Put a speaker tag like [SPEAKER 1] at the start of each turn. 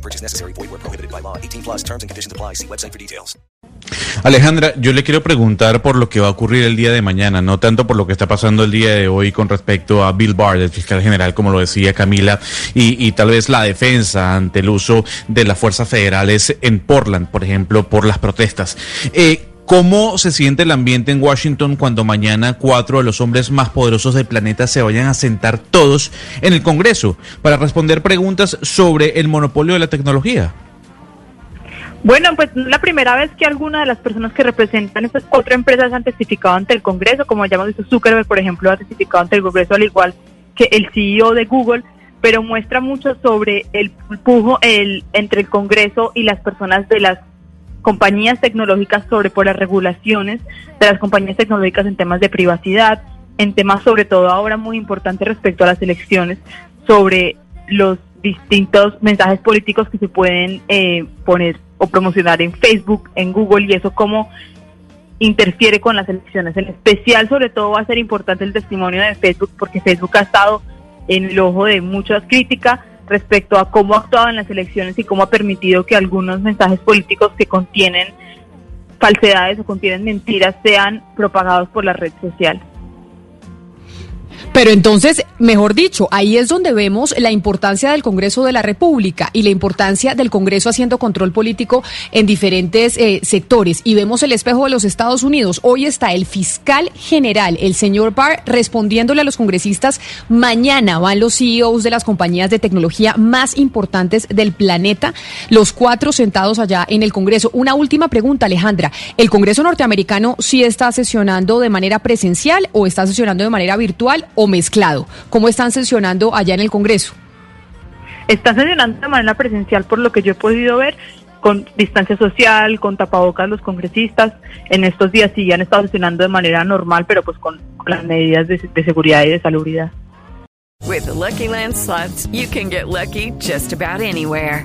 [SPEAKER 1] No purchase necessary. Void where prohibited by law. 18 plus terms and conditions apply. See website for details.
[SPEAKER 2] Alejandra, yo le quiero preguntar por lo que va a ocurrir el día de mañana, no tanto por lo que está pasando el día de hoy con respecto a Bill Barr, el fiscal general, como lo decía Camila, y, y tal vez la defensa ante el uso de las fuerzas federales en Portland, por ejemplo, por las protestas. Eh, ¿Cómo se siente el ambiente en Washington cuando mañana cuatro de los hombres más poderosos del planeta se vayan a sentar todos en el Congreso para responder preguntas sobre el monopolio de la tecnología?
[SPEAKER 3] Bueno, pues la primera vez que alguna de las personas que representan estas cuatro empresas han testificado ante el Congreso, como ya hemos visto Zuckerberg, por ejemplo, ha testificado ante el Congreso al igual que el CEO de Google, pero muestra mucho sobre el pujo el, entre el Congreso y las personas de las compañías tecnológicas sobre por las regulaciones de las compañías tecnológicas en temas de privacidad, en temas sobre todo ahora muy importantes respecto a las elecciones, sobre los distintos mensajes políticos que se pueden eh, poner o promocionar en Facebook, en Google y eso cómo interfiere con las elecciones. En especial, sobre todo, va a ser importante el testimonio de Facebook porque Facebook ha estado en el ojo de muchas críticas respecto a cómo ha actuado en las elecciones y cómo ha permitido que algunos mensajes políticos que contienen falsedades o contienen mentiras sean propagados por la red social.
[SPEAKER 4] Pero entonces, mejor dicho, ahí es donde vemos la importancia del Congreso de la República y la importancia del Congreso haciendo control político en diferentes eh, sectores. Y vemos el espejo de los Estados Unidos. Hoy está el fiscal general, el señor Barr, respondiéndole a los congresistas. Mañana van los CEOs de las compañías de tecnología más importantes del planeta, los cuatro sentados allá en el Congreso. Una última pregunta, Alejandra. ¿El Congreso norteamericano sí está sesionando de manera presencial o está sesionando de manera virtual? O mezclado? ¿Cómo están sesionando allá en el Congreso?
[SPEAKER 3] Están sesionando de manera presencial, por lo que yo he podido ver, con distancia social, con tapabocas los congresistas. En estos días sí han estado sesionando de manera normal, pero pues con, con las medidas de, de seguridad y de salubridad.
[SPEAKER 5] With the Lucky Land slots, you can get lucky just about anywhere.